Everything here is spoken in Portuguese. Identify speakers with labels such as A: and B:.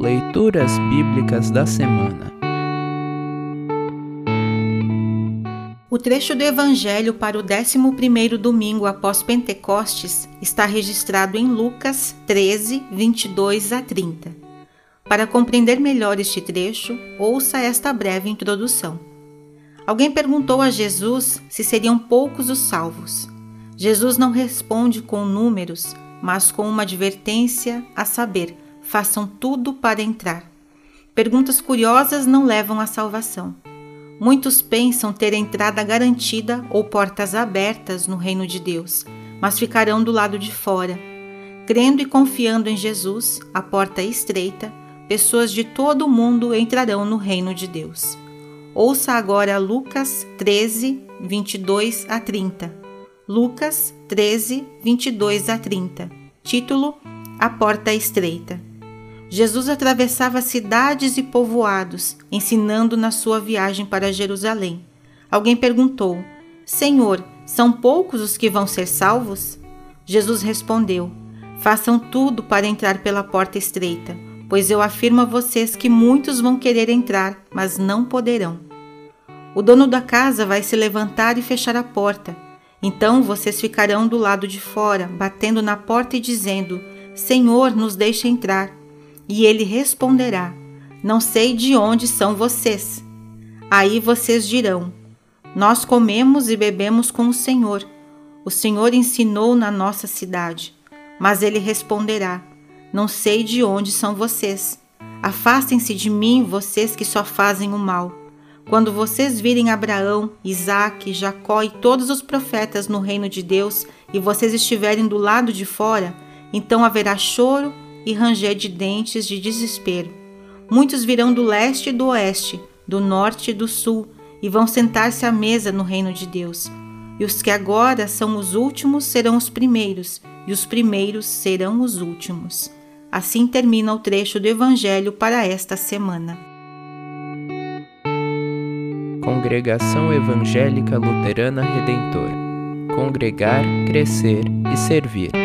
A: Leituras Bíblicas da Semana
B: O trecho do Evangelho para o 11º domingo após Pentecostes está registrado em Lucas 13, 22 a 30. Para compreender melhor este trecho, ouça esta breve introdução. Alguém perguntou a Jesus se seriam poucos os salvos. Jesus não responde com números, mas com uma advertência a saber: façam tudo para entrar. Perguntas curiosas não levam à salvação. Muitos pensam ter entrada garantida ou portas abertas no reino de Deus, mas ficarão do lado de fora. Crendo e confiando em Jesus, a porta é estreita, pessoas de todo o mundo entrarão no reino de Deus. Ouça agora Lucas 13, 22 a 30. Lucas 13, 22 a 30. Título: A Porta Estreita. Jesus atravessava cidades e povoados, ensinando na sua viagem para Jerusalém. Alguém perguntou: Senhor, são poucos os que vão ser salvos? Jesus respondeu: Façam tudo para entrar pela porta estreita, pois eu afirmo a vocês que muitos vão querer entrar, mas não poderão. O dono da casa vai se levantar e fechar a porta. Então vocês ficarão do lado de fora, batendo na porta e dizendo: Senhor, nos deixe entrar. E ele responderá: Não sei de onde são vocês. Aí vocês dirão: Nós comemos e bebemos com o Senhor. O Senhor ensinou na nossa cidade. Mas ele responderá: Não sei de onde são vocês. Afastem-se de mim, vocês que só fazem o mal. Quando vocês virem Abraão, Isaque, Jacó e todos os profetas no reino de Deus e vocês estiverem do lado de fora, então haverá choro e ranger de dentes de desespero. Muitos virão do leste e do oeste, do norte e do sul, e vão sentar-se à mesa no reino de Deus. E os que agora são os últimos serão os primeiros, e os primeiros serão os últimos. Assim termina o trecho do Evangelho para esta semana.
A: Congregação Evangélica Luterana Redentor Congregar, Crescer e Servir.